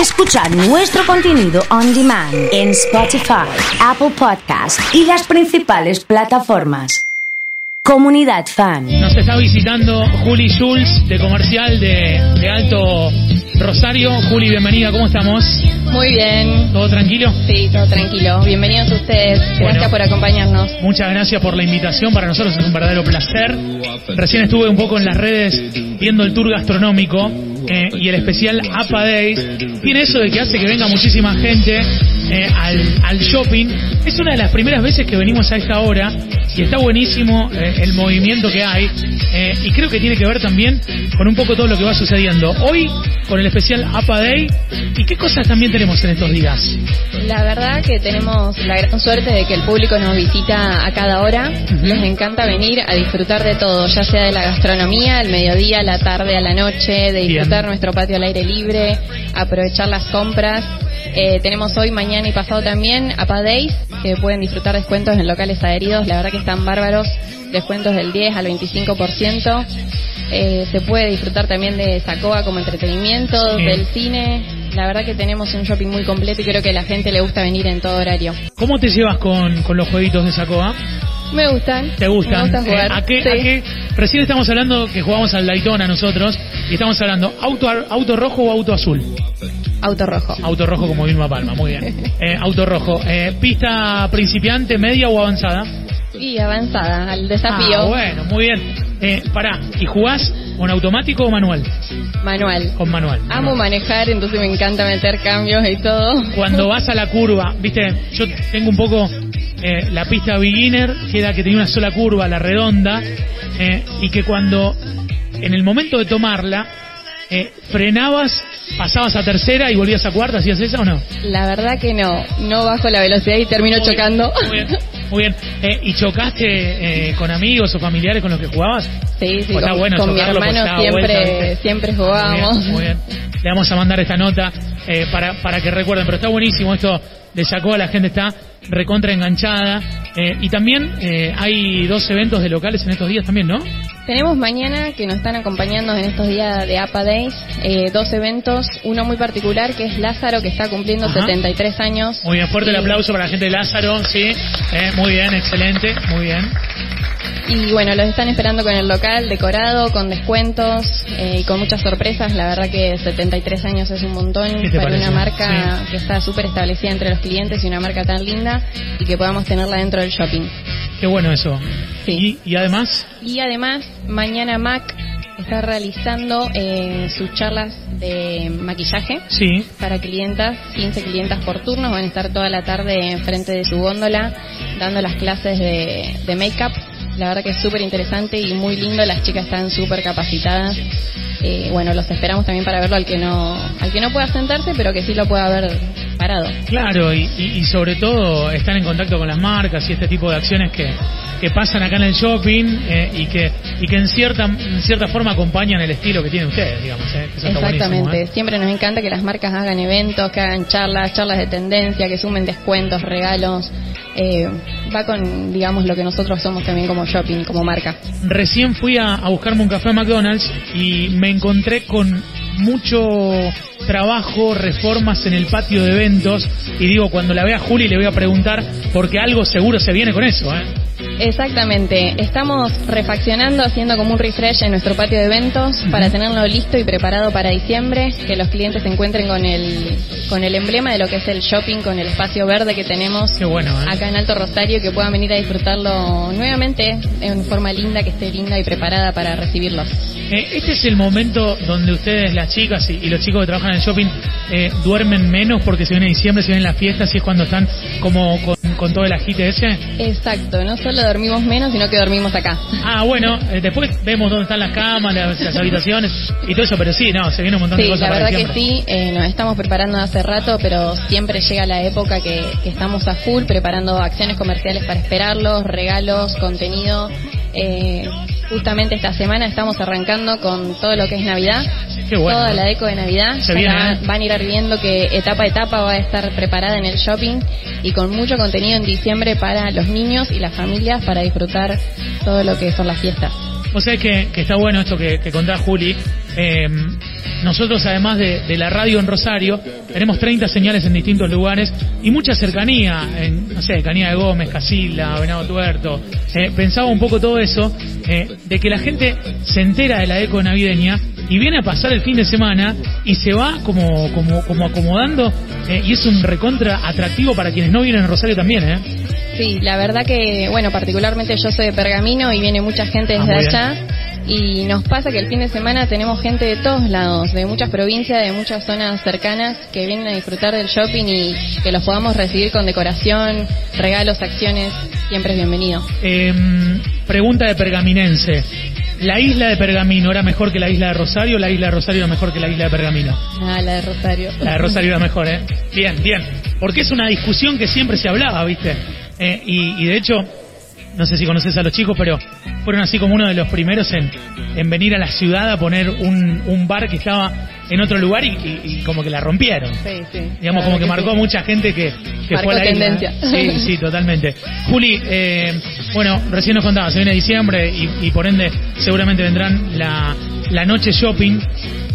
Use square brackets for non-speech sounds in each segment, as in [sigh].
Escuchar nuestro contenido on demand en Spotify, Apple Podcast y las principales plataformas. Comunidad Fan. Nos está visitando Juli Schulz de Comercial de, de Alto Rosario. Juli, bienvenida, ¿cómo estamos? Muy bien. ¿Todo tranquilo? Sí, todo tranquilo. Bienvenidos ustedes. Gracias Bueno. por acompañarnos. Muchas gracias por la invitación, para nosotros es un verdadero placer. Recién estuve un poco en las redes viendo el tour gastronómico eh, y el especial APA Days. Tiene eso de que hace que venga muchísima gente eh, al, al shopping. Es una de las primeras veces que venimos a esta hora y está buenísimo eh, el movimiento que hay y creo que tiene que ver también con un poco todo lo que va sucediendo. Hoy con el especial APA Day y qué cosas también tenemos en estos días. La verdad que tenemos la gran suerte de que el público nos visita a cada hora. Les encanta venir a disfrutar de todo, ya sea de la gastronomía, al mediodía, la tarde, a la noche, de disfrutar Nuestro patio al aire libre, aprovechar las compras. Eh, tenemos hoy, mañana y pasado también APA Days, que pueden disfrutar descuentos en locales adheridos. La verdad que están bárbaros, descuentos del 10 al 25%. Eh, se puede disfrutar también de Sacoa como entretenimiento, Sí. del cine. La verdad que tenemos un shopping muy completo y creo que a la gente le gusta venir en todo horario. ¿Cómo te llevas con, con los jueguitos de Sacoa? Me gustan. ¿Te gustan? Me gusta jugar. Eh, ¿a, qué, Sí. a qué? Recién estamos hablando que jugamos al Daytona nosotros y estamos hablando auto, auto rojo o auto azul. Auto rojo. Auto rojo como Vilma Palma, muy bien. [laughs] Eh, auto rojo. Eh, ¿Pista principiante, media o avanzada? Y avanzada al desafío. Ah, bueno, muy bien. Eh, pará, ¿y jugás con automático o manual? Manual. Con manual. Amo manejar, entonces me encanta meter cambios y todo. Cuando [laughs] vas a la curva, viste, yo tengo un poco eh, la pista beginner, que era que tenía una sola curva, la redonda, eh, y que cuando, en el momento de tomarla, eh, frenabas, pasabas a tercera y volvías a cuarta, ¿hacías esa o no? La verdad que no. No bajo la velocidad y termino Muy bien, chocando. Muy bien, muy bien. Eh, ¿Y chocaste eh, con amigos o familiares con los que jugabas? Sí, sí, Pues está con, bueno con mi chocarlo, hermano vuelta, siempre, siempre Muy jugábamos. bien, muy bien. Le vamos a mandar esta nota eh, para, para que recuerden, pero está buenísimo esto de Yacoa, la gente está recontra enganchada. eh, y también eh, hay dos eventos de locales en estos días también, ¿no? Tenemos mañana que nos están acompañando en estos días de APA Days eh, dos eventos, uno muy particular que es Lázaro que está cumpliendo Ajá. 73 años. Muy bien, fuerte el aplauso para la gente de Lázaro, sí. eh, muy bien, excelente, muy bien. Y bueno, los están esperando con el local decorado, con descuentos eh, y con muchas sorpresas. La verdad que 73 años es un montón ¿Qué te para parece? una marca Sí. que está súper establecida entre los clientes y una marca tan linda y que podamos tenerla dentro del shopping. Qué bueno eso. Sí. Y, y además, Y además, mañana MAC está realizando eh, sus charlas de maquillaje sí, para clientas, 15 clientas por turno, van a estar toda la tarde enfrente de su góndola dando las clases de, de make-up. La verdad que es súper interesante y muy lindo, las chicas están súper capacitadas. Eh, bueno, los esperamos también para verlo al que no al que no pueda sentarse, pero que sí lo pueda ver parado. Claro, y, y- y sobre todo están en contacto con las marcas y este tipo de acciones que, que pasan acá en el shopping eh, y que y que en cierta en cierta forma acompañan el estilo que tienen ustedes, digamos. eh, que eso está Exactamente, ¿eh? siempre nos encanta que las marcas hagan eventos, que hagan charlas, charlas de tendencia, que sumen descuentos, regalos. Eh, va con, digamos, lo que nosotros somos también como shopping, como marca. Recién fui a, a buscarme un café a McDonald's y me encontré con mucho trabajo, reformas en el patio de eventos y digo, cuando la vea Juli le voy a preguntar porque algo seguro se viene con eso, ¿eh? Exactamente, estamos refaccionando, haciendo como un refresh en nuestro patio de eventos para tenerlo listo y preparado para diciembre, que los clientes se encuentren con el, con el emblema de lo que es el shopping, con el espacio verde que tenemos Qué bueno, ¿eh? acá en Alto Rosario, que puedan venir a disfrutarlo nuevamente en forma linda, que esté linda y preparada para recibirlos. Eh, este es el momento donde ustedes, las chicas y, y los chicos que trabajan en el shopping, eh, duermen menos porque se viene diciembre, se vienen las fiestas y es cuando están como con, con todo el agite ese. Exacto, no solo dormimos menos, sino que dormimos acá. Ah, bueno, eh, después vemos dónde están las camas, las, las [laughs] habitaciones y todo eso, pero sí, no, se viene un montón de cosas la para verdad que sí, eh, nos estamos preparando hace rato, pero siempre llega la época que, que estamos a full preparando acciones comerciales para esperarlos, regalos, contenido. Eh, justamente esta semana estamos arrancando con todo lo que es Navidad, Qué bueno. toda la deco de Navidad. Se viene, ¿eh? Van a ir viendo que etapa a etapa va a estar preparada en el shopping y con mucho contenido en diciembre para los niños y las familias para disfrutar todo lo que son las fiestas. O sea que, que está bueno esto que, que contás, Juli, Eh, nosotros, además de, la radio en Rosario, tenemos 30 señales en distintos lugares y mucha cercanía, en, no sé, Canía de Gómez, Casilla, Venado Tuerto. Eh, pensaba un poco todo eso, eh, de que la gente se entera de la eco navideña y viene a pasar el fin de semana y se va como, como, como acomodando eh, y es un recontra atractivo para quienes no vienen a Rosario también, ¿eh? Sí, la verdad que, bueno, particularmente yo soy de Pergamino y viene mucha gente desde ah, allá y nos pasa que el fin de semana tenemos gente de todos lados, de muchas provincias, de muchas zonas cercanas que vienen a disfrutar del shopping y que los podamos recibir con decoración, regalos, acciones, siempre es bienvenido. Em, pregunta de pergaminense. ¿La isla de Pergamino era mejor que la isla de Rosario o la isla de Rosario era mejor que la isla de Pergamino? Ah, la de Rosario. La de Rosario era mejor, ¿eh? Bien, bien. Porque es una discusión que siempre se hablaba, ¿viste? Eh, y, y de hecho, no sé si conoces a los chicos, pero fueron así como uno de los primeros en, en venir a la ciudad a poner un, un bar que estaba en otro lugar y, como que la rompieron. Sí, sí. Digamos, como que, marcó mucha gente que, que fue a la tendencia. Sí, [laughs] sí, totalmente. Juli, eh, bueno, recién nos contaba, se viene diciembre y, por ende seguramente vendrán la, la noche shopping.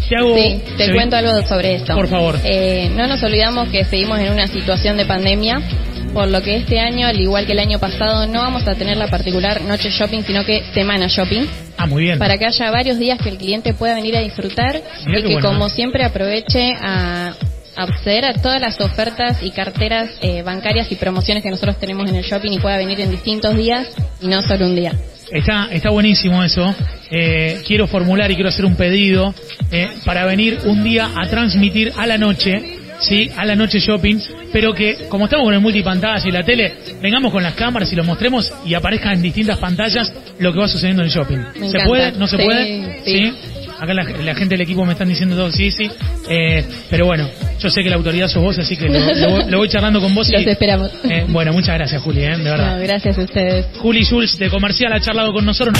Te, hago, sí, te cuento algo sobre esto. Por favor. Eh, no nos olvidamos que seguimos en una situación de pandemia por lo que este año, al igual que el año pasado, no vamos a tener la particular noche shopping, sino que semana shopping. Ah, muy bien. Para que haya varios días que el cliente pueda venir a disfrutar y que, como siempre, aproveche a acceder a todas las ofertas y carteras eh, bancarias y promociones que nosotros tenemos en el shopping y pueda venir en distintos días y no solo un día. Está, está buenísimo eso. Eh, quiero formular y quiero hacer un pedido eh, para venir un día a transmitir a la noche ¿sí? a la noche shopping, pero que como estamos con el multipantalla y la tele, vengamos con las cámaras y lo mostremos y aparezcan en distintas pantallas lo que va sucediendo en el shopping. ¿Se puede? ¿No se puede? Sí. Acá la, gente del equipo me están diciendo todo, sí, sí. Eh, pero bueno, yo sé que la autoridad sos vos, así que lo, voy charlando con vos. Los esperamos. Eh, bueno, muchas gracias, Juli, eh, de verdad. gracias a ustedes. Juli Jules de Comercial ha charlado con nosotros.